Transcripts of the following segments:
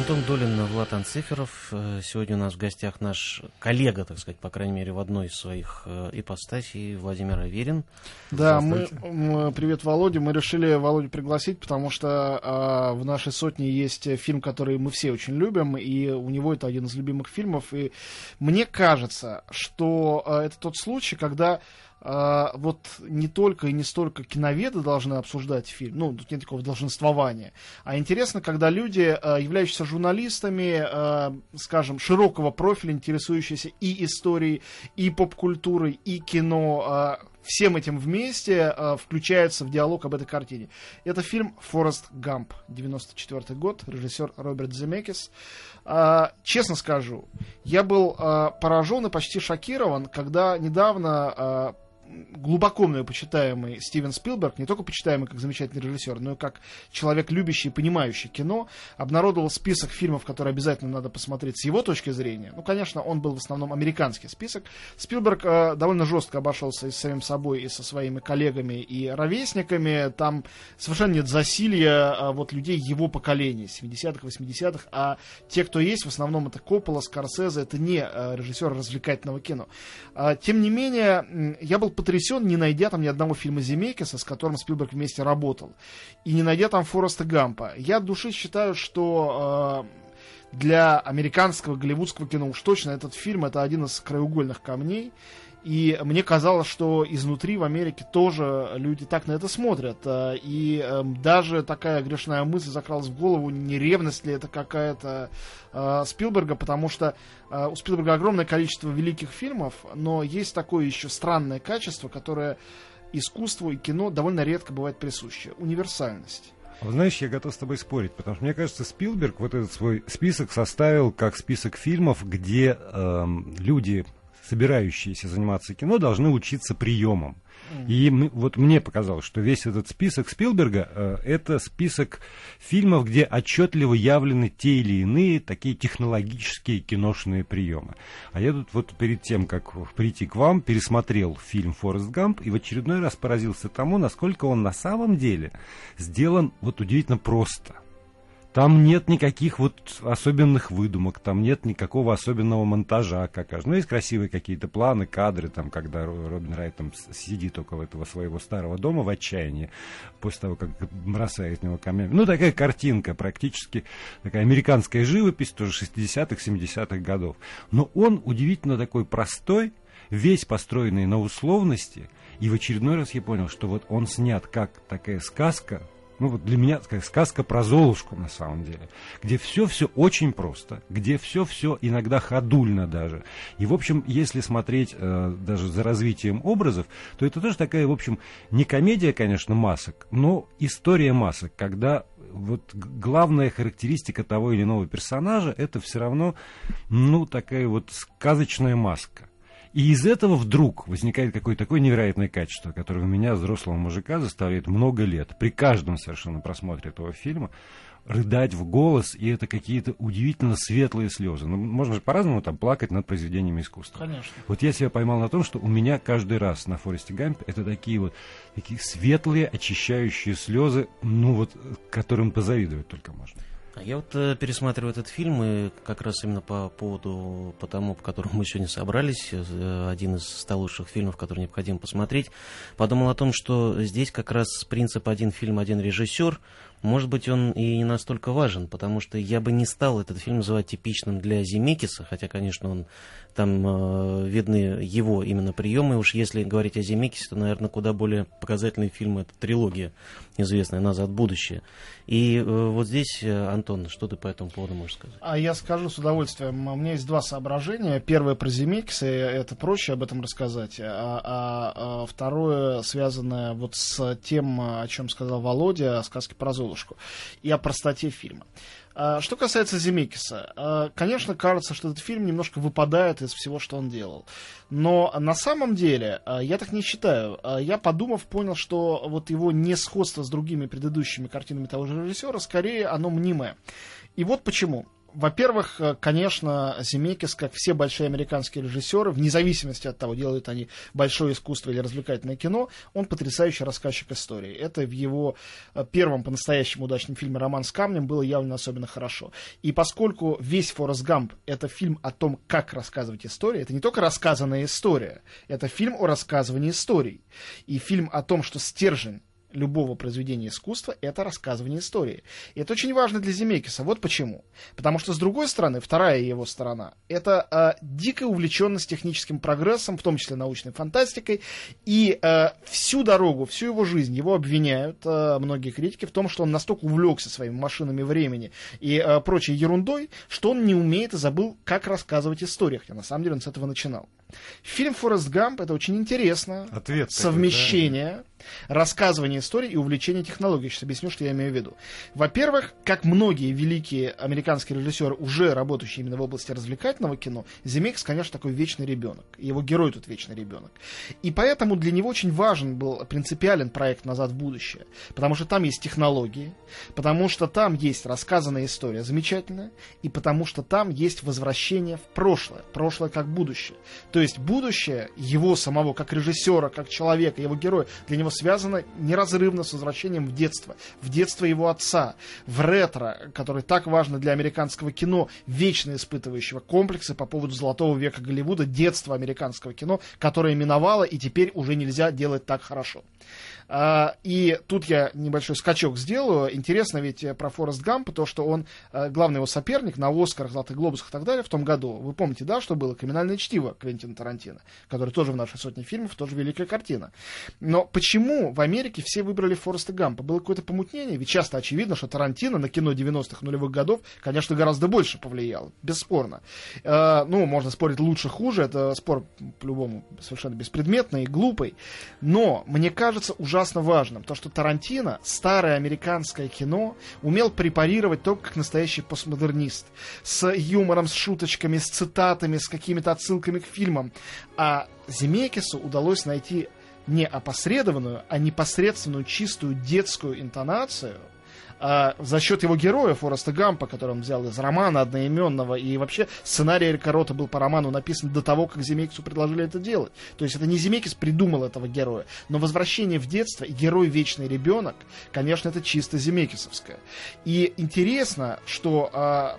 Антон Долин, Влад Анциферов. Э, сегодня у нас в гостях наш коллега, так сказать, по крайней мере, в одной из своих э, ипостасей, Владимир Аверин. Да, мы, мы, привет, Володя. Мы решили Володю пригласить, потому что э, в нашей сотне есть фильм, который мы все очень любим, и у него это один из любимых фильмов. И мне кажется, что э, это тот случай, когда а, вот не только и не столько киноведы должны обсуждать фильм, ну, тут нет такого долженствования, а интересно, когда люди, а, являющиеся журналистами, а, скажем, широкого профиля, интересующиеся и историей, и поп-культурой, и кино, всем этим вместе включаются в диалог об этой картине. Это фильм «Форест Гамп», 94 год, режиссер Роберт Земекис. Честно скажу, я был поражен и почти шокирован, когда недавно глубоко мной почитаемый Стивен Спилберг, не только почитаемый как замечательный режиссер, но и как человек, любящий и понимающий кино, обнародовал список фильмов, которые обязательно надо посмотреть с его точки зрения. Ну, конечно, он был в основном американский список. Спилберг э, довольно жестко обошелся и с самим собой, и со своими коллегами и ровесниками. Там совершенно нет засилья а, вот людей его поколения, 70-х, 80-х, а те, кто есть, в основном это Коппола, Скорсезе, это не э, режиссеры развлекательного кино. А, тем не менее, я был потрясен, не найдя там ни одного фильма Земекиса, с которым Спилберг вместе работал, и не найдя там Фореста Гампа. Я от души считаю, что э, для американского голливудского кино уж точно этот фильм это один из краеугольных камней. И мне казалось, что изнутри в Америке тоже люди так на это смотрят. Э, и эм, даже такая грешная мысль закралась в голову, не ревность ли это какая-то э, Спилберга, потому что э, у Спилберга огромное количество великих фильмов, но есть такое еще странное качество, которое искусству и кино довольно редко бывает присуще. Универсальность. Знаешь, я готов с тобой спорить, потому что мне кажется, Спилберг вот этот свой список составил как список фильмов, где эм, люди собирающиеся заниматься кино, должны учиться приемам. И вот мне показалось, что весь этот список Спилберга э, это список фильмов, где отчетливо явлены те или иные такие технологические киношные приемы. А я тут вот перед тем, как прийти к вам, пересмотрел фильм «Форест Гамп» и в очередной раз поразился тому, насколько он на самом деле сделан вот удивительно просто – там нет никаких вот особенных выдумок, там нет никакого особенного монтажа, как Ну, есть красивые какие-то планы, кадры, там, когда Робин Райт там сидит около этого своего старого дома в отчаянии, после того, как бросает из него камнями. Ну, такая картинка, практически такая американская живопись, тоже 60-х, 70-х годов. Но он удивительно такой простой, весь построенный на условности, и в очередной раз я понял, что вот он снят как такая сказка, ну вот для меня сказать, сказка про Золушку на самом деле, где все-все очень просто, где все-все иногда ходульно даже. И, в общем, если смотреть э, даже за развитием образов, то это тоже такая, в общем, не комедия, конечно, масок, но история масок, когда вот главная характеристика того или иного персонажа это все равно, ну, такая вот сказочная маска. И из этого вдруг возникает какое-то такое невероятное качество, которое у меня, взрослого мужика, заставляет много лет, при каждом совершенно просмотре этого фильма, рыдать в голос, и это какие-то удивительно светлые слезы. Ну, можно же по-разному там плакать над произведениями искусства. Конечно. Вот я себя поймал на том, что у меня каждый раз на Форесте Гампе это такие вот такие светлые, очищающие слезы, ну вот, которым позавидовать только можно. А я вот э, пересматриваю этот фильм, и как раз именно по поводу, по тому, по которому мы сегодня собрались, э, один из ста лучших фильмов, который необходимо посмотреть, подумал о том, что здесь как раз принцип «один фильм, один режиссер», может быть, он и не настолько важен, потому что я бы не стал этот фильм называть типичным для Земекиса, хотя, конечно, он там э, видны его именно приемы. Уж если говорить о Земекисе, то, наверное, куда более показательный фильм это трилогия известная «Назад в будущее». И э, вот здесь, э, Антон, что ты по этому поводу можешь сказать? А я скажу с удовольствием. У меня есть два соображения. Первое про Земекиса, это проще об этом рассказать. А, а, а второе связанное вот с тем, о чем сказал Володя, о сказке про Золушку и о простоте фильма. А, что касается Земекиса, а, конечно, кажется, что этот фильм немножко выпадает из всего, что он делал. Но на самом деле а, я так не считаю. Я, подумав, понял, что вот его несходство с другими предыдущими картинами того же режиссера, скорее оно мнимое. И вот почему. Во-первых, э, конечно, Земекис, как все большие американские режиссеры, вне зависимости от того, делают они большое искусство или развлекательное кино, он потрясающий рассказчик истории. Это в его э, первом по-настоящему удачном фильме «Роман с камнем» было явно особенно хорошо. И поскольку весь «Форест Гамп» — это фильм о том, как рассказывать истории, это не только рассказанная история, это фильм о рассказывании историй. И фильм о том, что стержень любого произведения искусства — это рассказывание истории. И это очень важно для Земекиса. Вот почему. Потому что, с другой стороны, вторая его сторона — это э, дикая увлеченность техническим прогрессом, в том числе научной фантастикой, и э, всю дорогу, всю его жизнь его обвиняют э, многие критики в том, что он настолько увлекся своими машинами времени и э, прочей ерундой, что он не умеет и забыл, как рассказывать истории, хотя на самом деле он с этого начинал. Фильм «Форест Гамп» — это очень интересно. Ответ совмещение такой, да? Рассказывания истории и увлечения технологией. Сейчас объясню, что я имею в виду. Во-первых, как многие великие американские режиссеры, уже работающие именно в области развлекательного кино, Земекс, конечно, такой вечный ребенок. Его герой тут вечный ребенок. И поэтому для него очень важен был принципиален проект «Назад в будущее». Потому что там есть технологии, потому что там есть рассказанная история замечательная, и потому что там есть возвращение в прошлое. Прошлое как будущее. То есть будущее его самого, как режиссера, как человека, его героя, для него связано неразрывно с возвращением в детство. В детство его отца, в ретро, который так важно для американского кино, вечно испытывающего комплексы по поводу золотого века Голливуда, детства американского кино, которое миновало и теперь уже нельзя делать так хорошо. А, и тут я небольшой скачок сделаю. Интересно ведь э, про Форест Гампа то, что он э, главный его соперник на Оскарах, Золотых Глобусах и так далее в том году. Вы помните, да, что было «Криминальное чтиво» Квентина Тарантино, который тоже в нашей сотне фильмов, тоже великая картина. Но почему в Америке все выбрали Фореста Гампа? Было какое-то помутнение? Ведь часто очевидно, что Тарантино на кино 90-х нулевых годов, конечно, гораздо больше повлиял, бесспорно. Э, ну, можно спорить лучше-хуже, это спор по-любому совершенно беспредметный и глупый. Но, мне кажется, ужасно ужасно важным. То, что Тарантино, старое американское кино, умел препарировать только как настоящий постмодернист. С юмором, с шуточками, с цитатами, с какими-то отсылками к фильмам. А Земекису удалось найти не опосредованную, а непосредственную чистую детскую интонацию – а, за счет его героя Фореста Гампа, который он взял из романа одноименного, и вообще сценарий Эрика Рота был по роману написан до того, как Земекису предложили это делать. То есть это не Земекис придумал этого героя, но возвращение в детство и герой Вечный ребенок, конечно, это чисто Земекисовское. И интересно, что а,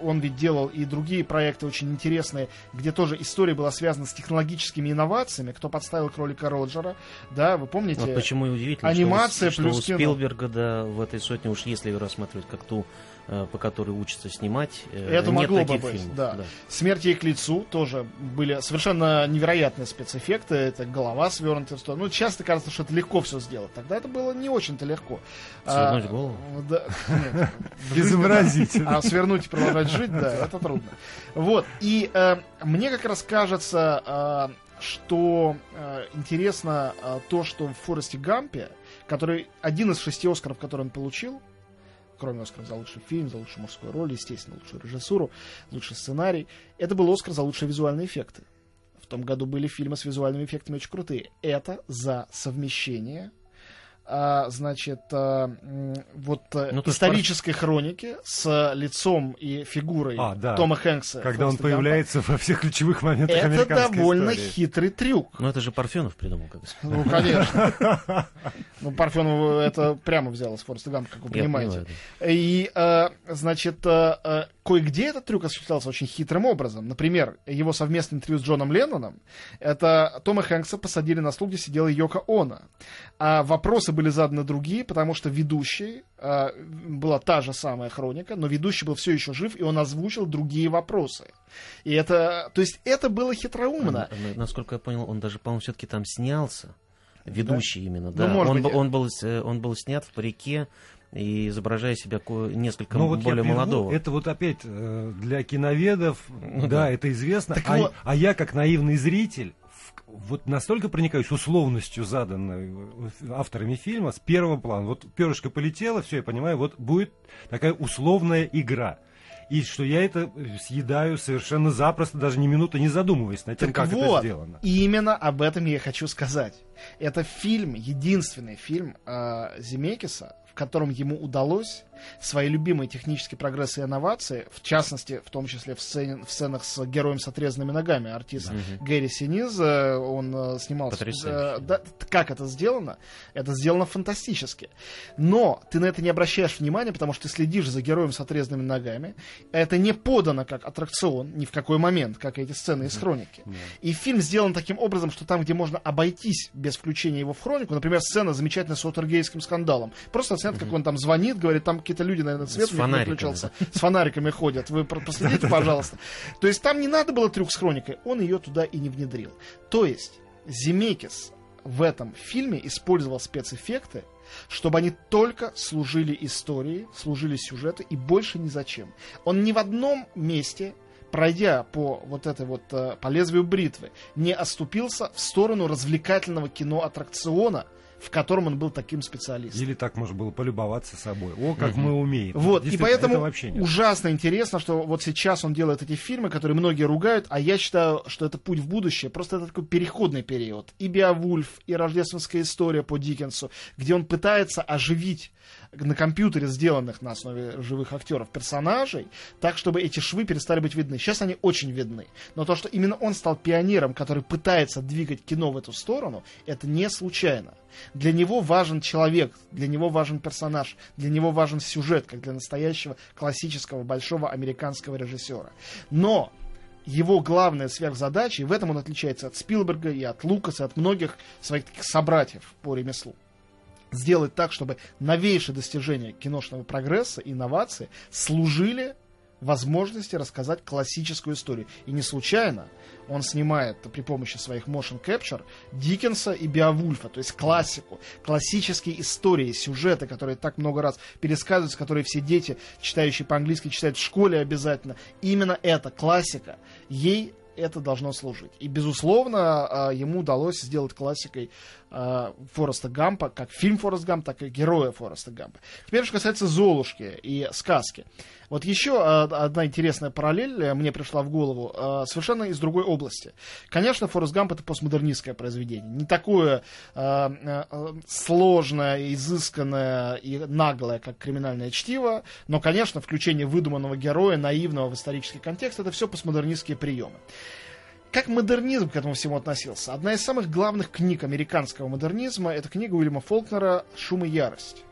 он ведь делал и другие проекты очень интересные, где тоже история была связана с технологическими инновациями. Кто подставил кролика Роджера, да, вы помните? Вот почему и удивительно, анимация что, плюс что у Спилберга, да, в этой сотне, уж если ее рассматривать как ту по которой учатся снимать. Э, Это нет могло бы быть, фильмов. да. да. «Смерть ей к лицу» тоже были совершенно невероятные спецэффекты. Это голова свернутая в сторону. Ну, часто кажется, что это легко все сделать. Тогда это было не очень-то легко. Свернуть а, голову? Да, нет. Изобразительно. А свернуть и продолжать жить, да, это трудно. Вот. И э, мне как раз кажется, э, что э, интересно э, то, что в Форесте Гампе, который один из шести Оскаров, который он получил, кроме Оскара за лучший фильм, за лучшую мужскую роль, естественно, лучшую режиссуру, лучший сценарий. Это был Оскар за лучшие визуальные эффекты. В том году были фильмы с визуальными эффектами очень крутые. Это за совмещение а, значит, а, вот э, ну, исторической хроники с лицом и фигурой а, да. Тома Хэнкса. Когда он появляется Гампа. во всех ключевых моментах Это американской довольно истории. хитрый трюк. Ну, это же Парфенов придумал. Как ну, конечно. Ну, Парфенов это прямо взял из Фореста Гампа, как вы понимаете. И, а, значит, кое-где этот трюк осуществлялся очень хитрым образом. Например, его совместное интервью с Джоном Ленноном, это Тома Хэнкса посадили на стул, где сидела Йока Она. А вопросы были заданы другие, потому что ведущий, э, была та же самая хроника, но ведущий был все еще жив, и он озвучил другие вопросы. И это, то есть это было хитроумно. А, насколько я понял, он даже, по-моему, все-таки там снялся. Ведущий да? именно, ну, да. Ну, он, быть... он, был, он был снят в парике и изображая себя несколько ну, вот более я молодого. Это вот опять э, для киноведов, ну, да, да, это известно. Так а, вот... а я как наивный зритель вот настолько проникаюсь условностью, заданной авторами фильма, с первого плана. Вот перышко полетело, все, я понимаю, вот будет такая условная игра и что я это съедаю совершенно запросто, даже ни минуты не задумываясь над тем, так как вот, это сделано. И именно об этом я хочу сказать. Это фильм, единственный фильм э, Земекиса, в котором ему удалось свои любимые технические прогрессы и инновации, в частности, в том числе в, сцене, в сценах с героем с отрезанными ногами, артист да. Гэри Синиз, э, он э, снимался... Э, да, как это сделано? Это сделано фантастически. Но ты на это не обращаешь внимания, потому что ты следишь за героем с отрезанными ногами. Это не подано как аттракцион ни в какой момент, как эти сцены из хроники. И фильм сделан таким образом, что там, где можно обойтись без включения его в хронику, например, сцена замечательная с Уотергейским скандалом. Просто снят, как он там звонит, говорит, там какие-то люди, наверное, свет с выключился, с фонариками ходят. Вы проследите, пожалуйста. То есть там не надо было трюк с хроникой, он ее туда и не внедрил. То есть Земекис в этом фильме использовал спецэффекты, чтобы они только служили истории, служили сюжету и больше ни зачем. Он ни в одном месте пройдя по вот этой вот э, по лезвию бритвы, не оступился в сторону развлекательного кино аттракциона, в котором он был таким специалистом. Или так можно было полюбоваться собой. О, как угу. мы умеем. Вот, и поэтому ужасно интересно, что вот сейчас он делает эти фильмы, которые многие ругают, а я считаю, что это путь в будущее. Просто это такой переходный период. И Беовульф, и рождественская история по Диккенсу, где он пытается оживить на компьютере сделанных на основе живых актеров персонажей, так, чтобы эти швы перестали быть видны. Сейчас они очень видны. Но то, что именно он стал пионером, который пытается двигать кино в эту сторону, это не случайно. Для него важен человек, для него важен персонаж, для него важен сюжет, как для настоящего классического большого американского режиссера. Но его главная сверхзадача, и в этом он отличается от Спилберга и от Лукаса, и от многих своих таких собратьев по ремеслу, сделать так, чтобы новейшие достижения киношного прогресса, инновации служили возможности рассказать классическую историю. И не случайно он снимает при помощи своих motion capture Диккенса и Биовульфа, то есть классику, классические истории, сюжеты, которые так много раз пересказываются, которые все дети, читающие по-английски, читают в школе обязательно. Именно эта классика, ей это должно служить. И, безусловно, а, ему удалось сделать классикой а, Фореста Гампа, как фильм Форест Гамп, так и героя Фореста Гампа. Теперь, что касается Золушки и сказки. Вот еще а, одна интересная параллель э, мне пришла в голову, совершенно из другой области. Конечно, Форест Гамп это постмодернистское произведение. Не такое сложное, изысканное и наглое, как криминальное чтиво, но, конечно, включение выдуманного героя, наивного в исторический контекст, это все постмодернистские приемы. Как модернизм к этому всему относился? Одна из самых главных книг американского модернизма это книга Уильяма Фолкнера «Шум и ярость».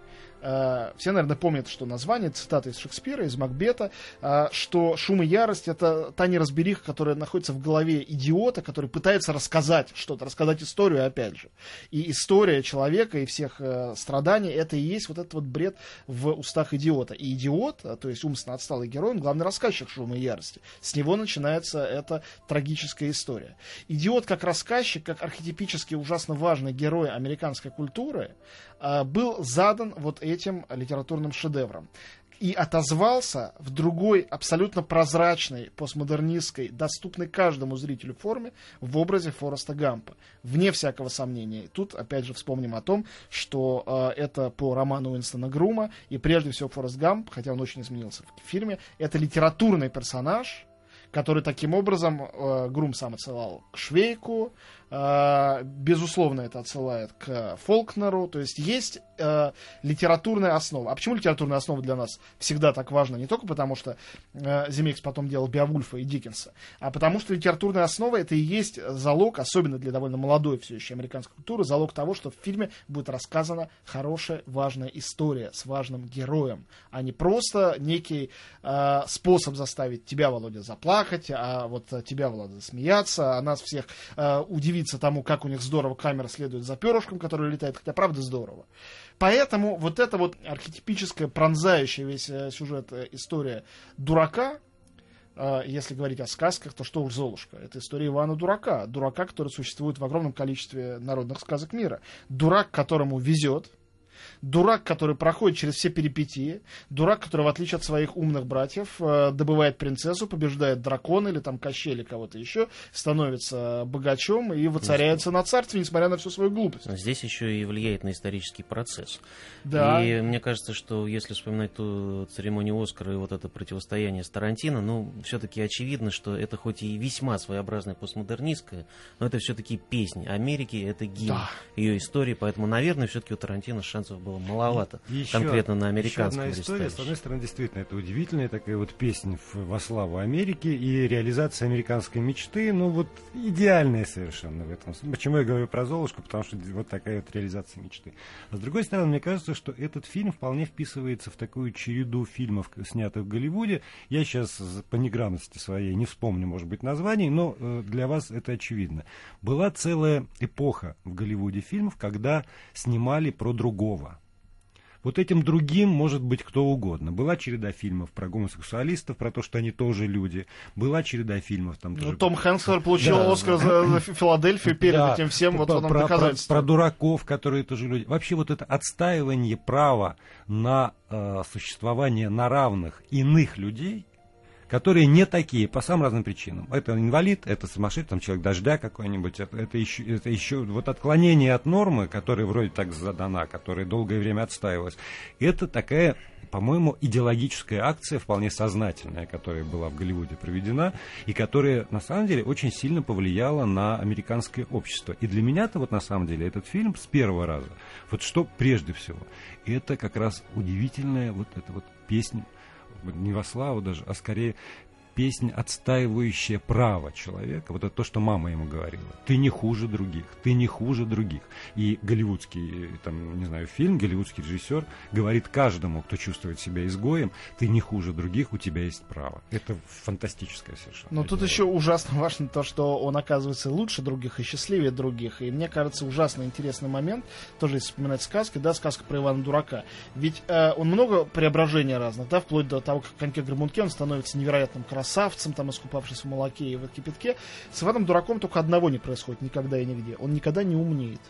Э, все, наверное, помнят, что название, цитата из Шекспира, из Макбета, э, что шум и ярость — это та неразбериха, которая находится в голове идиота, который пытается рассказать что-то, рассказать историю, опять же. И история человека и всех э, страданий — это и есть вот этот вот бред в устах идиота. И идиот, то есть умственно отсталый герой, он главный рассказчик шума и ярости. С него начинается эта трагическая история. Идиот как рассказчик, как архетипически ужасно важный герой американской культуры, был задан вот этим литературным шедевром и отозвался в другой, абсолютно прозрачной, постмодернистской, доступной каждому зрителю форме в образе Фореста Гампа. Вне всякого сомнения. Тут, опять же, вспомним о том, что э, это по роману Уинстона Грума, и прежде всего Форест Гамп, хотя он очень изменился в фильме, это литературный персонаж, который таким образом э, Грум сам отсылал к Швейку, безусловно, это отсылает к Фолкнеру, то есть есть э, литературная основа. А почему литературная основа для нас всегда так важна? Не только потому, что э, Земекс потом делал Биовульфа и Диккенса, а потому что литературная основа это и есть залог, особенно для довольно молодой все еще американской культуры, залог того, что в фильме будет рассказана хорошая, важная история с важным героем, а не просто некий э, способ заставить тебя, Володя, заплакать, а вот тебя, Володя, смеяться, а нас всех э, удивиться тому, как у них здорово камера следует за перышком, который летает, хотя правда здорово. Поэтому вот эта вот архетипическая, пронзающая весь э, сюжет э, история дурака, э, если говорить о сказках, то что уж Золушка? Это история Ивана Дурака. Дурака, который существует в огромном количестве народных сказок мира. Дурак, которому везет, дурак, который проходит через все перипетии, дурак, который, в отличие от своих умных братьев, э, добывает принцессу, побеждает дракона или там Кощей или кого-то еще, становится богачом и воцаряется на царстве, несмотря на всю свою глупость. Здесь еще и влияет на исторический процесс. Да. И мне кажется, что если вспоминать ту церемонию Оскара и вот это противостояние с Тарантино, ну, все-таки очевидно, что это хоть и весьма своеобразная постмодернистская, но это все-таки песня Америки, это гимн да. ее истории, поэтому, наверное, все-таки у Тарантино шанс отзывов было маловато, еще, конкретно на американском еще одна история, с одной стороны, действительно, это удивительная такая вот песня во славу Америки и реализация американской мечты, ну вот идеальная совершенно в этом. Почему я говорю про Золушку? Потому что вот такая вот реализация мечты. А с другой стороны, мне кажется, что этот фильм вполне вписывается в такую череду фильмов, снятых в Голливуде. Я сейчас по неграмотности своей не вспомню, может быть, названий, но э, для вас это очевидно. Была целая эпоха в Голливуде фильмов, когда снимали про другого. Вот этим другим может быть кто угодно. Была череда фильмов про гомосексуалистов, про то, что они тоже люди. Была череда фильмов там ну, тоже... Том Хэнкс получил да. Оскар за, за Филадельфию перед да. этим всем. Вот про, про, про, про дураков, которые тоже люди. Вообще вот это отстаивание права на э, существование на равных иных людей, которые не такие по самым разным причинам. Это инвалид, это сумасшедший, там человек дождя какой-нибудь, это, это, еще, это еще вот отклонение от нормы, которая вроде так задана, которая долгое время отстаивалась. Это такая по-моему, идеологическая акция, вполне сознательная, которая была в Голливуде проведена, и которая, на самом деле, очень сильно повлияла на американское общество. И для меня-то, вот на самом деле, этот фильм с первого раза, вот что прежде всего, это как раз удивительная вот эта вот песня не во славу даже, а скорее песня, отстаивающая право человека. Вот это то, что мама ему говорила. Ты не хуже других, ты не хуже других. И голливудский, там, не знаю, фильм, голливудский режиссер говорит каждому, кто чувствует себя изгоем, ты не хуже других, у тебя есть право. Это фантастическое совершенно. Но тут еще ужасно важно то, что он оказывается лучше других и счастливее других. И мне кажется, ужасно интересный момент, тоже если вспоминать сказки, да, сказка про Ивана Дурака. Ведь э, он много преображений разных, да, вплоть до того, как коньке Грабунке он становится невероятным красавцем красавцем, там, искупавшись в молоке и в кипятке. С Иваном Дураком только одного не происходит никогда и нигде. Он никогда не умнеет.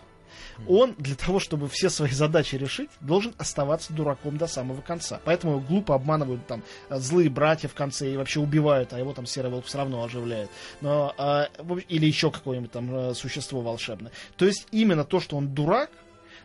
Он для того, чтобы все свои задачи решить, должен оставаться дураком до самого конца. Поэтому его глупо обманывают там злые братья в конце и вообще убивают, а его там серый волк все равно оживляет. Но, а, или еще какое-нибудь там э, существо волшебное. То есть именно то, что он дурак,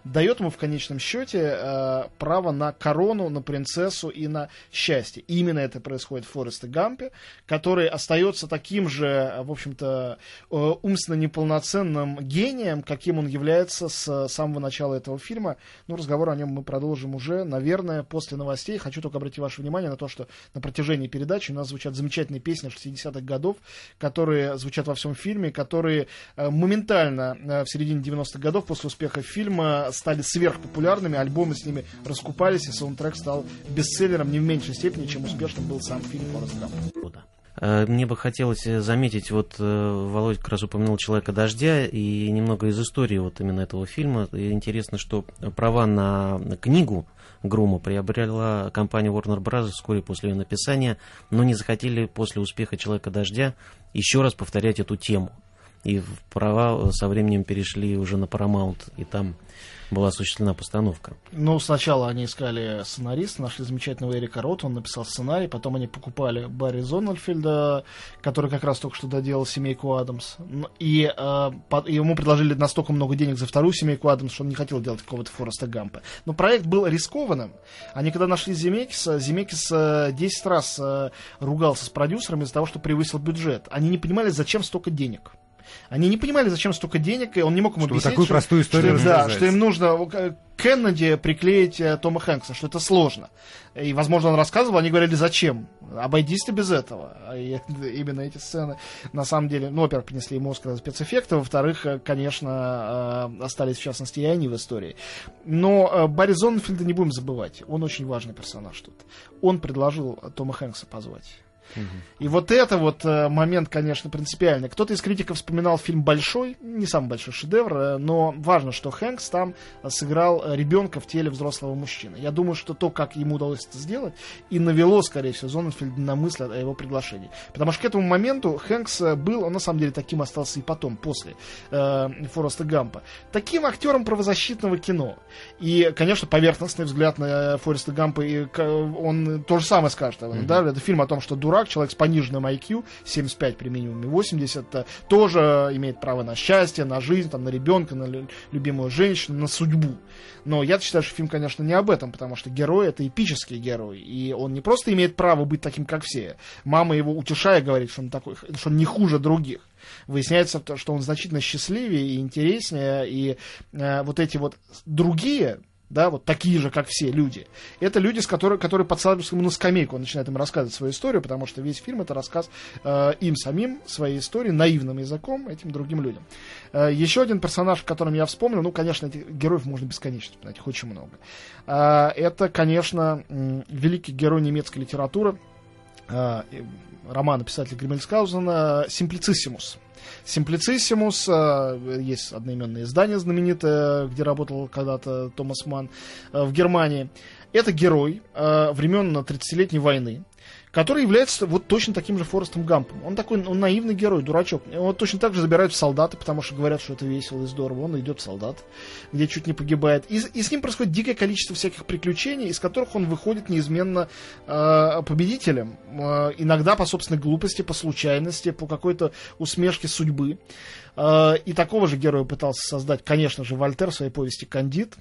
дает ему в конечном счете э, право на корону, на принцессу и на счастье. И именно это происходит в Форесте Гампе, который остается таким же, в общем-то, э, умственно неполноценным гением, каким он является с самого начала этого фильма. Ну, разговор о нем мы продолжим уже, наверное, после новостей. Хочу только обратить ваше внимание на то, что на протяжении передачи у нас звучат замечательные песни 60-х годов, которые звучат во всем фильме, которые э, моментально э, в середине 90-х годов после успеха фильма стали сверхпопулярными, альбомы с ними раскупались, и саундтрек стал бестселлером не в меньшей степени, чем успешным был сам фильм «Форест Гамп». Э, мне бы хотелось заметить, вот э, Володь как раз упомянул «Человека дождя» и немного из истории вот именно этого фильма. Интересно, что права на книгу Грума приобрела компания Warner Bros. вскоре после ее написания, но не захотели после успеха «Человека дождя» еще раз повторять эту тему. И права со временем перешли уже на Paramount, и там была осуществлена постановка? Ну, сначала они искали сценариста, нашли замечательного Эрика Рота, он написал сценарий, потом они покупали Барри Зональфельда, который как раз только что доделал «Семейку Адамс», и э, по, ему предложили настолько много денег за вторую «Семейку Адамс», что он не хотел делать какого-то Фореста Гампа. Но проект был рискованным. Они когда нашли Земекиса, Земекис 10 раз э, ругался с продюсерами из-за того, что превысил бюджет. Они не понимали, зачем столько денег. Они не понимали, зачем столько денег, и он не мог им Чтобы объяснить, такую что, простую историю что, да, что им нужно э, Кеннеди приклеить э, Тома Хэнкса, что это сложно. И, возможно, он рассказывал, они говорили, зачем? Обойдись ты без этого. И именно эти сцены, на самом деле, ну, во-первых, принесли ему Оскар за спецэффекты, во-вторых, э, конечно, остались, в частности, и они в истории. Но Барри Зоннфельда не будем забывать. Он очень важный персонаж тут. Он предложил Тома Хэнкса позвать. И вот это вот э, момент, конечно, принципиальный. Кто-то из критиков вспоминал фильм «Большой», не самый большой шедевр, э, но важно, что Хэнкс там сыграл ребенка в теле взрослого мужчины. Я думаю, что то, как ему удалось это сделать, и навело, скорее всего, Зоненфельда на мысль о его приглашении. Потому что к этому моменту Хэнкс э, был, он на самом деле таким остался и потом, после э, Фореста Гампа, таким актером правозащитного кино. И, конечно, поверхностный взгляд на Фореста Гампа, и он то же самое скажет. Mm-hmm. Да? Это фильм о том, что дурак, человек с пониженным IQ, 75 при минимуме 80, э, тоже имеет право на счастье, на жизнь, там, на ребенка, на любимую женщину, на судьбу. Но я считаю, что фильм, конечно, не об этом, потому что герой это эпический герой, и он не просто имеет право быть таким, как все. Мама его утешая говорит, что он такой, что он не хуже других выясняется, что он значительно счастливее и интереснее, и э, вот эти вот другие да, вот такие же, как все люди. Это люди, с которыми, которые подсаживаются ему на скамейку, он начинает им рассказывать свою историю, потому что весь фильм это рассказ э, им самим, своей истории, наивным языком этим другим людям. Э, еще один персонаж, о котором я вспомнил, ну, конечно, этих героев можно бесконечно вспоминать, их очень много. Э, это, конечно, э, великий герой немецкой литературы, э, романа писателя Гриммельскаузена «Симплициссимус». Симплициссимус, э, есть одноименное издание знаменитое, где работал когда-то Томас Ман э, в Германии. Это герой э, времен 30-летней войны, который является вот точно таким же Форестом Гампом. Он такой, он наивный герой, дурачок. Его точно так же забирают в солдаты, потому что говорят, что это весело и здорово. Он идет в солдат, где чуть не погибает. И, и с ним происходит дикое количество всяких приключений, из которых он выходит неизменно э, победителем. Э, иногда по собственной глупости, по случайности, по какой-то усмешке судьбы. Э, и такого же героя пытался создать, конечно же, Вольтер в своей повести «Кандид»,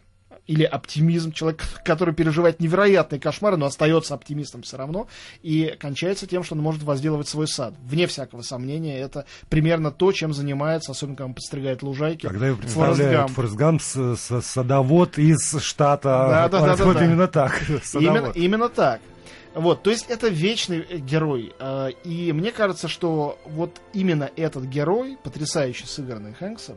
или оптимизм, человек, который переживает невероятные кошмары, но остается оптимистом все равно, и кончается тем, что он может возделывать свой сад. Вне всякого сомнения, это примерно то, чем занимается, особенно когда он подстригает лужайки. Когда его представляют Форест Гамп, с, с, садовод из штата, да, да, да, да, вот да. именно так. Именно, именно так. Вот, то есть это вечный герой. А, и мне кажется, что вот именно этот герой, потрясающе сыгранный Хэнксом,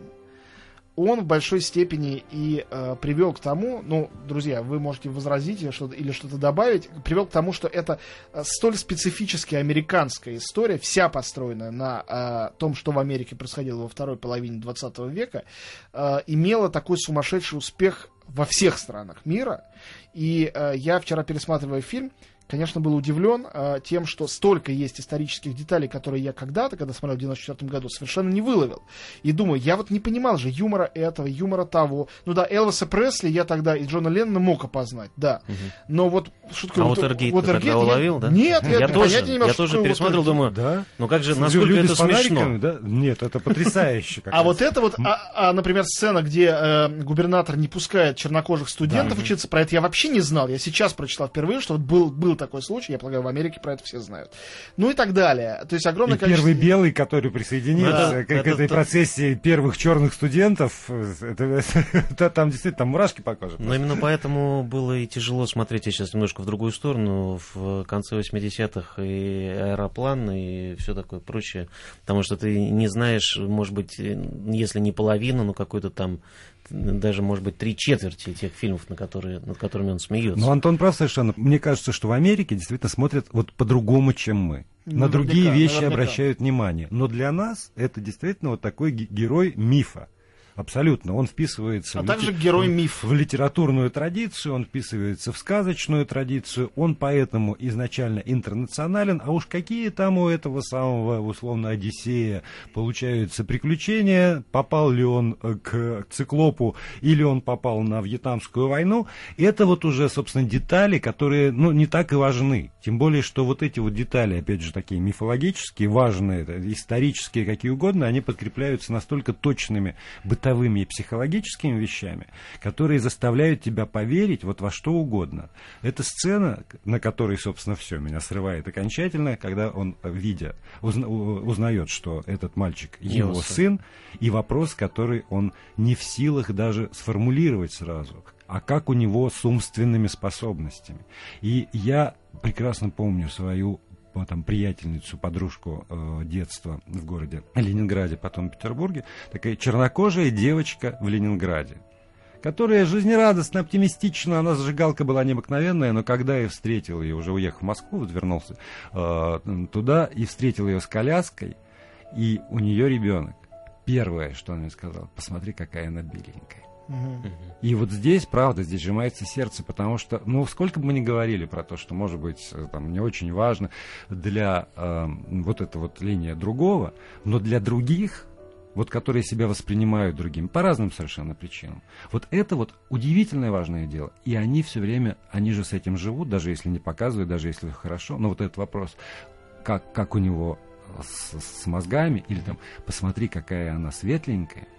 он в большой степени и э, привел к тому, ну, друзья, вы можете возразить или что-то, или что-то добавить, привел к тому, что это э, столь специфически американская история, вся построена на э, том, что в Америке происходило во второй половине 20 века, э, имела такой сумасшедший успех во всех странах мира. И э, я вчера пересматривая фильм, конечно, был удивлен э, тем, что столько есть исторических деталей, которые я когда-то, когда смотрел в 94 году, совершенно не выловил. И думаю, я вот не понимал же юмора этого, юмора того. Ну да, Элвиса Пресли я тогда и Джона Леннона мог опознать, да. Угу. Но вот такое... А Уотергейт вот, ты тогда уловил, да? Нет, я, я тоже, не имел, я тоже пересмотрел, думаю, да? ну как же, насколько это смешно. Да? Нет, это потрясающе. А вот это вот, а, а, например, сцена, где э, губернатор не пускает чернокожих студентов учиться, про это я вообще не знал. Я сейчас прочитал впервые, что вот был, был такой случай, я полагаю, в Америке про это все знают. Ну и так далее. То есть огромное и количество... первый белый, который присоединился да, к, это, к этой это... процессии первых черных студентов, это, это, там действительно там мурашки по коже. Но именно поэтому было и тяжело смотреть, я сейчас немножко в другую сторону, в конце 80-х и аэроплан, и все такое прочее, потому что ты не знаешь, может быть, если не половину, но какой-то там даже, может быть, три четверти тех фильмов, на которые, над которыми он смеется. Ну, Антон прав совершенно. Мне кажется, что в Америке действительно смотрят вот по-другому, чем мы. Ну, на другие вещи наверняка. обращают внимание. Но для нас это действительно вот такой герой мифа. Абсолютно. Он вписывается а в, также герой миф. в литературную традицию, он вписывается в сказочную традицию, он поэтому изначально интернационален, а уж какие там у этого самого, условно, Одиссея получаются приключения, попал ли он э, к циклопу или он попал на Вьетнамскую войну, это вот уже, собственно, детали, которые, ну, не так и важны. Тем более, что вот эти вот детали, опять же, такие мифологические, важные, исторические, какие угодно, они подкрепляются настолько точными бытовыми бытовыми и психологическими вещами, которые заставляют тебя поверить вот во что угодно. Это сцена, на которой, собственно, все меня срывает окончательно, когда он, видя, узна, узнает, что этот мальчик его, его сын, и вопрос, который он не в силах даже сформулировать сразу а как у него с умственными способностями. И я прекрасно помню свою там, приятельницу, подружку э, детства в городе Ленинграде, потом в Петербурге, такая чернокожая девочка в Ленинграде, которая жизнерадостно, оптимистично, она зажигалка была необыкновенная, но когда я встретил ее, уже уехав в Москву, вот вернулся э, туда и встретил ее с коляской, и у нее ребенок. Первое, что он мне сказал, посмотри, какая она беленькая. И вот здесь, правда, здесь сжимается сердце, потому что, ну, сколько бы мы ни говорили про то, что, может быть, э, там, не очень важно для э, вот эта вот линия другого, но для других, вот которые себя воспринимают другими, по разным совершенно причинам. Вот это вот удивительное важное дело. И они все время, они же с этим живут, даже если не показывают, даже если хорошо. Но вот этот вопрос, как, как у него с, с мозгами, или там, посмотри, какая она светленькая,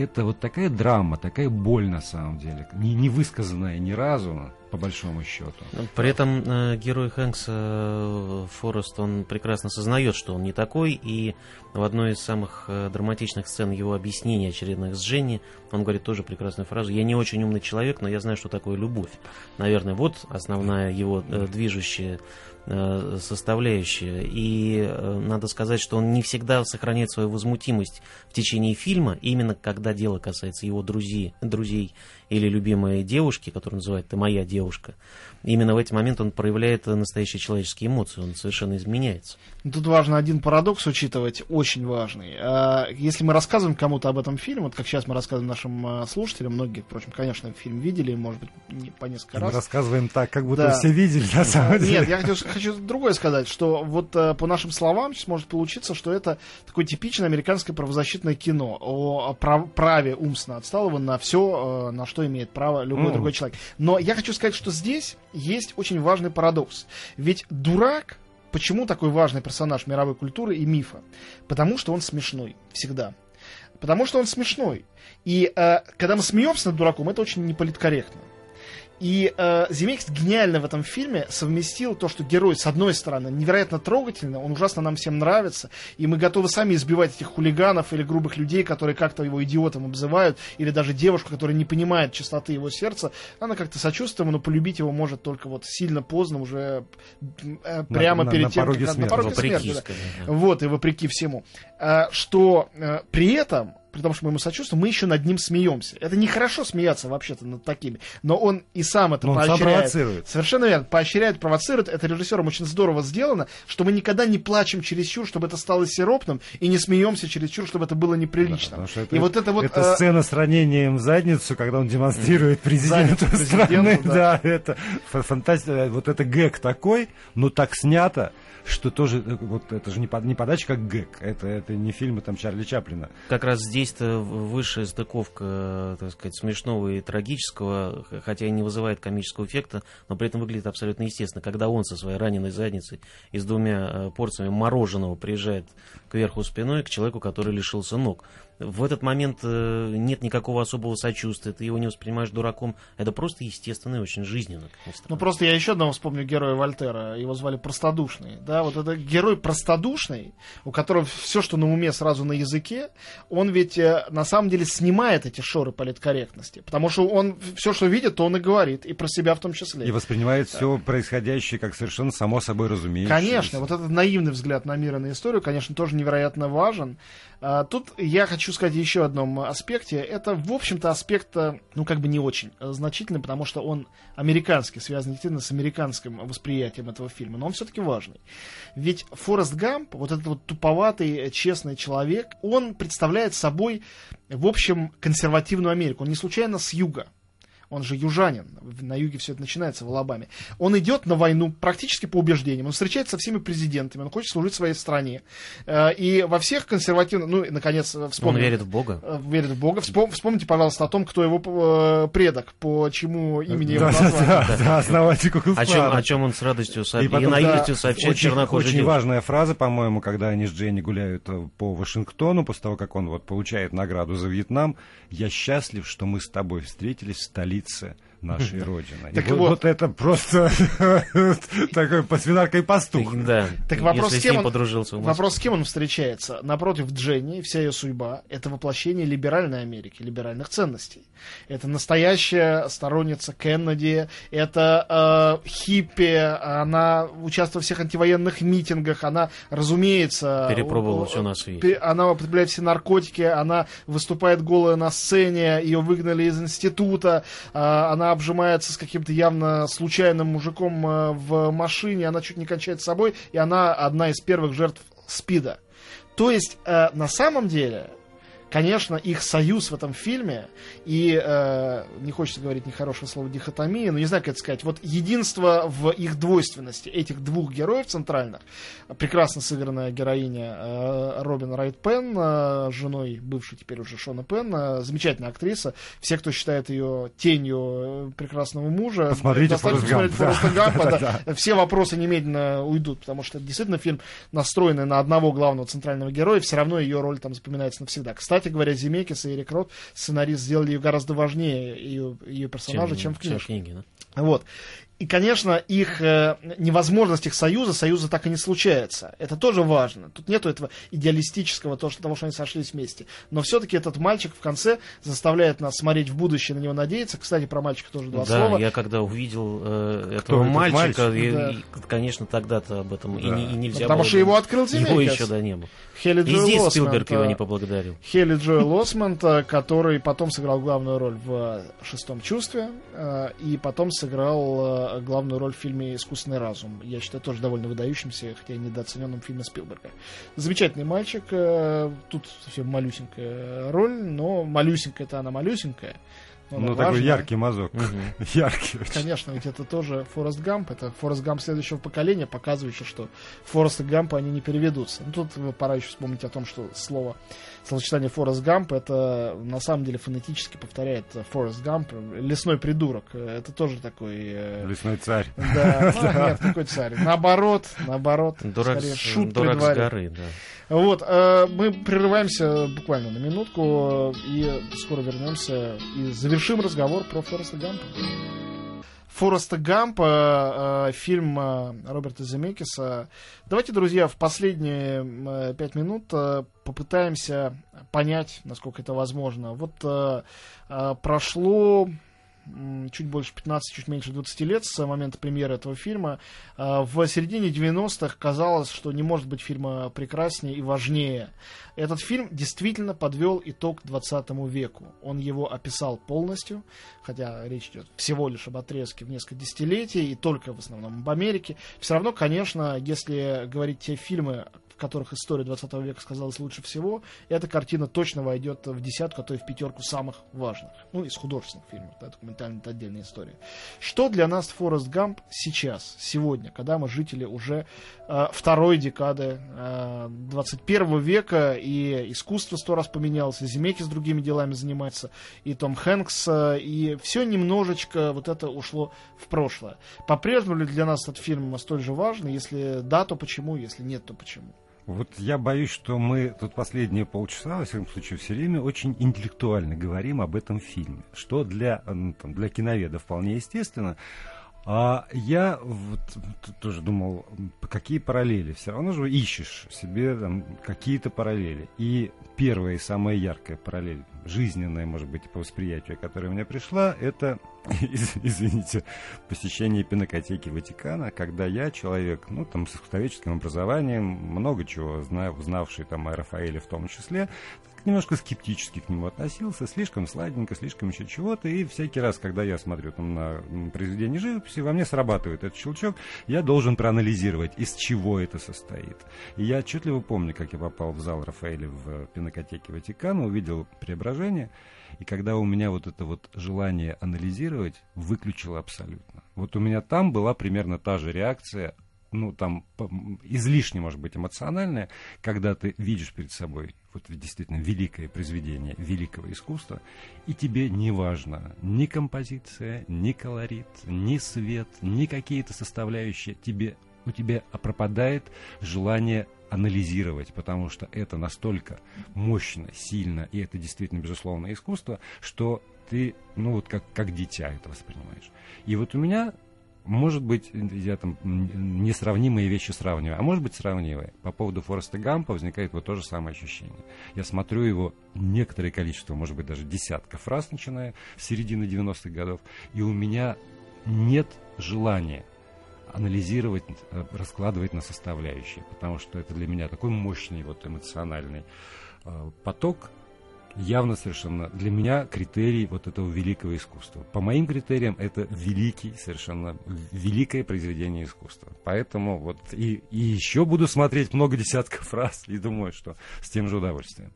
это вот такая драма, такая боль на самом деле, не, не высказанная ни разу, по большому счету. При этом э, герой Хэнкса э, Форест, он прекрасно сознает, что он не такой, и в одной из самых э, драматичных сцен его объяснения очередных с Женни, он говорит тоже прекрасную фразу «Я не очень умный человек, но я знаю, что такое любовь». Наверное, вот основная его э, движущая составляющая. И э, надо сказать, что он не всегда сохраняет свою возмутимость в течение фильма, именно когда дело касается его друзей, друзей или любимой девушки, которую называют «ты моя девушка». Именно в эти моменты он проявляет настоящие человеческие эмоции, он совершенно изменяется. Тут важно один парадокс учитывать, очень важный. А, если мы рассказываем кому-то об этом фильме, вот как сейчас мы рассказываем нашим а, слушателям, многие, впрочем, конечно, фильм видели, может быть, не по несколько раз. Мы рассказываем так, как будто да. все видели, на самом деле. Нет, я хочу, хочу другое сказать, что вот а, по нашим словам сейчас может получиться, что это такое типичное американское правозащитное кино о прав, праве умственно отсталого на все, на что имеет право любой mm. другой человек. Но я хочу сказать, что здесь есть очень важный парадокс. Ведь дурак, почему такой важный персонаж мировой культуры и мифа? Потому что он смешной всегда. Потому что он смешной. И э, когда мы смеемся над дураком, это очень неполиткорректно. И э, Земекис гениально в этом фильме совместил то, что герой, с одной стороны, невероятно трогательный, он ужасно нам всем нравится, и мы готовы сами избивать этих хулиганов или грубых людей, которые как-то его идиотом обзывают, или даже девушку, которая не понимает чистоты его сердца, она как-то сочувствует но полюбить его может только вот сильно поздно, уже э, прямо на, перед на, тем, пороге как, смерти. на пороге вопреки, смерти. Да. Вот, и вопреки всему. Э, что э, при этом при том, что мы ему сочувствуем, мы еще над ним смеемся. Это нехорошо смеяться вообще-то над такими. Но он и сам это Но поощряет. Сам провоцирует. Совершенно верно. Поощряет, провоцирует. Это режиссером очень здорово сделано, что мы никогда не плачем чересчур, чтобы это стало сиропным, и не смеемся чересчур, чтобы это было неприлично. Да, это, и вот это вот... Это э... сцена с ранением в задницу, когда он демонстрирует президенту страны. Да. да, это фантастика. Вот это гэг такой, но так снято что тоже, э, вот это же не, под, не подача как гэг, это, это не фильмы там Чарли Чаплина. Как раз здесь-то высшая стыковка, так сказать, смешного и трагического, хотя и не вызывает комического эффекта, но при этом выглядит абсолютно естественно. Когда он со своей раненой задницей и с двумя э, порциями мороженого приезжает кверху спиной к человеку, который лишился ног в этот момент э, нет никакого особого сочувствия, ты его не воспринимаешь дураком. Это просто естественно и очень жизненно. Ну, просто я еще одного вспомню героя Вольтера. Его звали Простодушный. Да, вот это герой простодушный, у которого все, что на уме, сразу на языке, он ведь э, на самом деле снимает эти шоры политкорректности. Потому что он все, что видит, то он и говорит. И про себя в том числе. И воспринимает да. все происходящее как совершенно само собой разумеется. Конечно. Вот этот наивный взгляд на мир и на историю, конечно, тоже невероятно важен. А, тут я хочу сказать еще одном аспекте. Это, в общем-то, аспект, э, ну, как бы не очень значительный, потому что он американский, связан действительно с американским восприятием этого фильма, но он все-таки важный. Ведь Форест Гамп, вот этот вот туповатый, честный человек, он представляет собой, в общем, консервативную Америку. Он не случайно с юга он же южанин, на юге все это начинается в Алабаме. Он идет на войну практически по убеждениям, он встречается со всеми президентами, он хочет служить своей стране. Э, и во всех консервативных, ну, и, наконец, вспомним. Он верит в Бога. Э, верит в Бога. Вспом, вспомните, пожалуйста, о том, кто его э, предок, по чему имени его назвали. Да, да, да, основатель о чем, о чем он с радостью со... и, потом, и наивностью да, сообщает очень, Очень девушка. важная фраза, по-моему, когда они с Дженни гуляют по Вашингтону, после того, как он вот получает награду за Вьетнам. «Я счастлив, что мы с тобой встретились в столице лица – нашей Родины. Так и вот, вот это просто такой по свинаркой пастух. Да, так вопрос, с кем он, подружился. Вопрос, с кем он встречается? Напротив Дженни, вся ее судьба, это воплощение либеральной Америки, либеральных ценностей. Это настоящая сторонница Кеннеди, это э, хиппи, она участвует в всех антивоенных митингах, она, разумеется... Перепробовала все на свете. Она употребляет все наркотики, она выступает голая на сцене, ее выгнали из института, э, она обжимается с каким-то явно случайным мужиком э, в машине, она чуть не кончает с собой, и она одна из первых жертв СПИДа. То есть, э, на самом деле, конечно, их союз в этом фильме, и э, не хочется говорить нехорошее слово дихотомия, но не знаю, как это сказать, вот единство в их двойственности этих двух героев центральных, прекрасно сыгранная героиня э, Робин Райт Пен, э, женой бывшей теперь уже Шона Пен, э, замечательная актриса, все, кто считает ее тенью э, прекрасного мужа, посмотрите Форест Гампа, да. все вопросы немедленно уйдут, потому что это действительно фильм, настроенный на одного главного центрального героя, все равно ее роль там запоминается навсегда. Кстати, кстати говоря, Земекис и Эрик Рот, сценарист, сделали ее гораздо важнее, ее, ее персонажа, чем, чем в книжке. Чем книги, да? Вот. И, конечно, их э, невозможность их союза, союза так и не случается. Это тоже важно. Тут нету этого идеалистического то, что, того, что они сошлись вместе. Но все-таки этот мальчик в конце заставляет нас смотреть в будущее, на него надеяться. Кстати, про мальчика тоже два да, слова. я когда увидел э, этого мальчика, мальчик? и, Да. и, конечно, тогда-то об этом и, Да. не- и нельзя Потому было что его открыл Его Земекис. еще да не было. Хелли И Джоэл здесь Осмонд, Спилберг его э, не поблагодарил. Хелли Джоэл Осмонд, э, который потом сыграл главную роль в э, «Шестом чувстве», э, и потом сыграл главную роль в фильме «Искусственный разум». Я считаю, тоже довольно выдающимся, хотя и недооцененным фильме Спилберга. Замечательный мальчик, э, тут совсем малюсенькая роль, но малюсенькая-то она малюсенькая. но Ну, такой важная. яркий мазок. Мгм. Яркий очень. Конечно, ведь это тоже Форест Гамп, это Форест Гамп следующего поколения, показывающий, что Форест и Гампа они не переведутся. Ну, тут пора еще вспомнить о том, что слово, словосочетание Форест Гамп, это на самом деле фонетически повторяет Форест Гамп, лесной придурок. Это тоже такой... э, Лесной царь. Да, ну, нет, какой царь. Наоборот, наоборот. Дурак, скорее, с, шут дурак с горы, да. Вот, э, мы прерываемся буквально на минутку и скоро вернемся и завершим разговор про Фореста Гампа. Фореста Гампа, э, фильм э, Роберта Земекиса. Давайте, друзья, в последние э, пять минут э, попытаемся понять, насколько это возможно. Вот э, э, прошло чуть больше 15, чуть меньше 20 лет с момента премьеры этого фильма. А, В середине 90-х казалось, что не может быть фильма прекраснее и важнее. Этот фильм действительно подвел итог 20 веку. Он его описал полностью, хотя речь идет всего лишь об отрезке в несколько десятилетий, и только в основном об Америке. Все равно, конечно, если говорить те фильмы, которых история 20 века сказалась лучше всего, эта картина точно войдет в десятку, а то и в пятерку самых важных. Ну, из художественных фильмов, да, документальная это отдельная история. Что для нас Форест Гамп сейчас, сегодня, когда мы жители уже э, второй декады э, 21 века, и искусство сто раз поменялось, и Земеки с другими делами занимается, и Том Хэнкс, э, и все немножечко вот это ушло в прошлое. По-прежнему ли для нас этот фильм столь же важный? Если да, то почему? Если нет, то почему? Вот я боюсь, что мы тут последние полчаса, во всяком случае, все время очень интеллектуально говорим об этом фильме, что для, там, для киноведа вполне естественно. А я вот тоже думал, какие параллели. Все равно же ищешь себе там, какие-то параллели. И первая и самая яркая параллель, жизненная, может быть, по восприятию, которая у меня пришла, это, из- извините, посещение пинокотеки Ватикана, когда я человек, ну, там, с историческим образованием, много чего знаю, знавший там о Рафаэле в том числе, немножко скептически к нему относился, слишком сладенько, слишком еще чего-то, и всякий раз, когда я смотрю там на произведение живописи, во мне срабатывает этот щелчок, я должен проанализировать, из чего это состоит. И я отчетливо помню, как я попал в зал Рафаэля в пинокотеке Ватикана, увидел преображение, и когда у меня вот это вот желание анализировать выключило абсолютно. Вот у меня там была примерно та же реакция, ну, там, излишне, может быть, эмоциональная, когда ты видишь перед собой вот действительно великое произведение великого искусства, и тебе не важно ни композиция, ни колорит, ни свет, ни какие-то составляющие, тебе, у тебя пропадает желание анализировать, потому что это настолько мощно, сильно, и это действительно безусловное искусство, что ты, ну вот как, как дитя это воспринимаешь. И вот у меня, может быть, я там несравнимые вещи сравниваю, а может быть сравнивая. По поводу Фореста Гампа возникает вот то же самое ощущение. Я смотрю его некоторое количество, может быть, даже десятков раз, начиная с середины 90-х годов, и у меня нет желания анализировать, раскладывать на составляющие, потому что это для меня такой мощный вот эмоциональный э, поток, явно совершенно для меня критерий вот этого великого искусства. По моим критериям это великий, совершенно великое произведение искусства. Поэтому вот и, и еще буду смотреть много десятков раз и думаю, что с тем же удовольствием.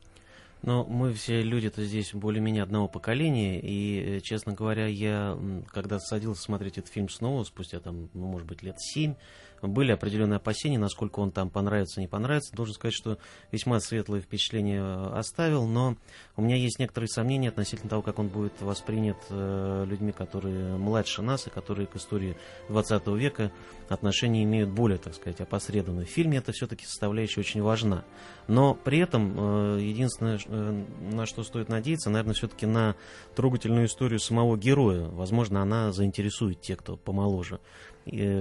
Но мы все люди-то здесь более-менее одного поколения, и, э, честно говоря, я, когда садился смотреть этот фильм снова, спустя там, ну, может быть, лет семь, были определенные опасения, насколько он там понравится, не понравится. Должен сказать, что весьма светлое впечатление э, оставил, но у меня есть некоторые сомнения относительно того, как он будет воспринят э, людьми, которые младше нас и которые к истории 20 века отношения имеют более, так сказать, опосредованные. В фильме это все-таки составляющая очень важна. Но при этом э, единственное, на что стоит надеяться, наверное, все-таки на трогательную историю самого героя. Возможно, она заинтересует тех, кто помоложе.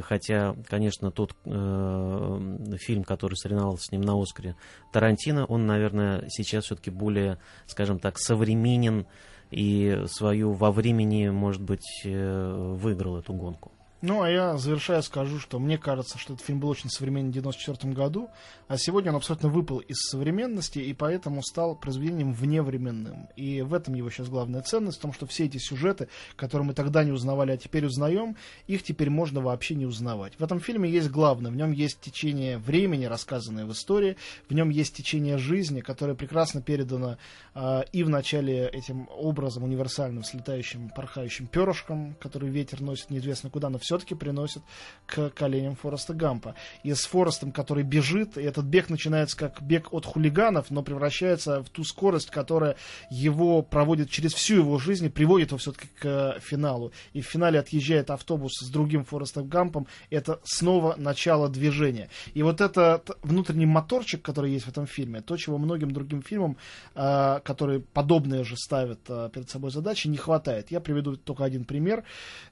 Хотя, конечно, тот э, фильм, который соревновался с ним на Оскаре, Тарантино, он, наверное, сейчас все-таки более, скажем так, современен и свою во времени, может быть, э, выиграл эту гонку. Ну, а я, завершая, скажу, что мне кажется, что этот фильм был очень современен в 1994 году, а сегодня он абсолютно выпал из современности и поэтому стал произведением вневременным. И в этом его сейчас главная ценность, в том, что все эти сюжеты, которые мы тогда не узнавали, а теперь узнаем, их теперь можно вообще не узнавать. В этом фильме есть главное, в нем есть течение времени, рассказанное в истории, в нем есть течение жизни, которое прекрасно передано э, и в начале этим образом универсальным, с летающим, порхающим перышком, который ветер носит неизвестно куда, но все все-таки приносит к коленям Фореста Гампа. И с Форестом, который бежит, и этот бег начинается как бег от хулиганов, но превращается в ту скорость, которая его проводит через всю его жизнь и приводит его все-таки к финалу. И в финале отъезжает автобус с другим Форестом Гампом. Это снова начало движения. И вот этот внутренний моторчик, который есть в этом фильме, то, чего многим другим фильмам, э, которые подобные же ставят э, перед собой задачи, не хватает. Я приведу только один пример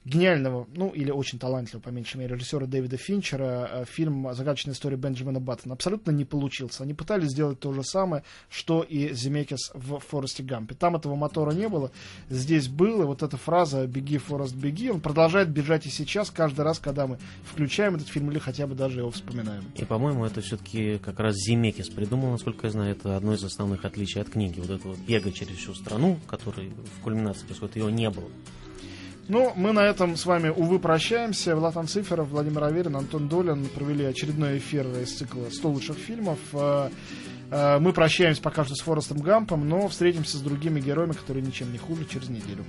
гениального, ну или очень очень талантливого, по меньшей мере, режиссера Дэвида Финчера, э, фильм «Загадочная история Бенджамина Баттона» абсолютно не получился. Они пытались сделать то же самое, что и Земекис в «Форесте Гампе». Там этого мотора не было, здесь был, и вот эта фраза «беги, Форест, беги», он продолжает бежать и сейчас, каждый раз, когда мы включаем этот фильм или хотя бы даже его вспоминаем. И, по-моему, это все-таки как раз Земекис придумал, насколько я знаю, это одно из основных отличий от книги. Вот этого бега через всю страну, который в кульминации происходит, его не было. Ну, мы на этом с вами, увы, прощаемся. Влад Циферов, Владимир Аверин, Антон Долин провели очередной эфир из цикла «100 лучших фильмов». Э, э, мы прощаемся пока что с Форестом Гампом, но встретимся с другими героями, которые ничем не хуже через неделю.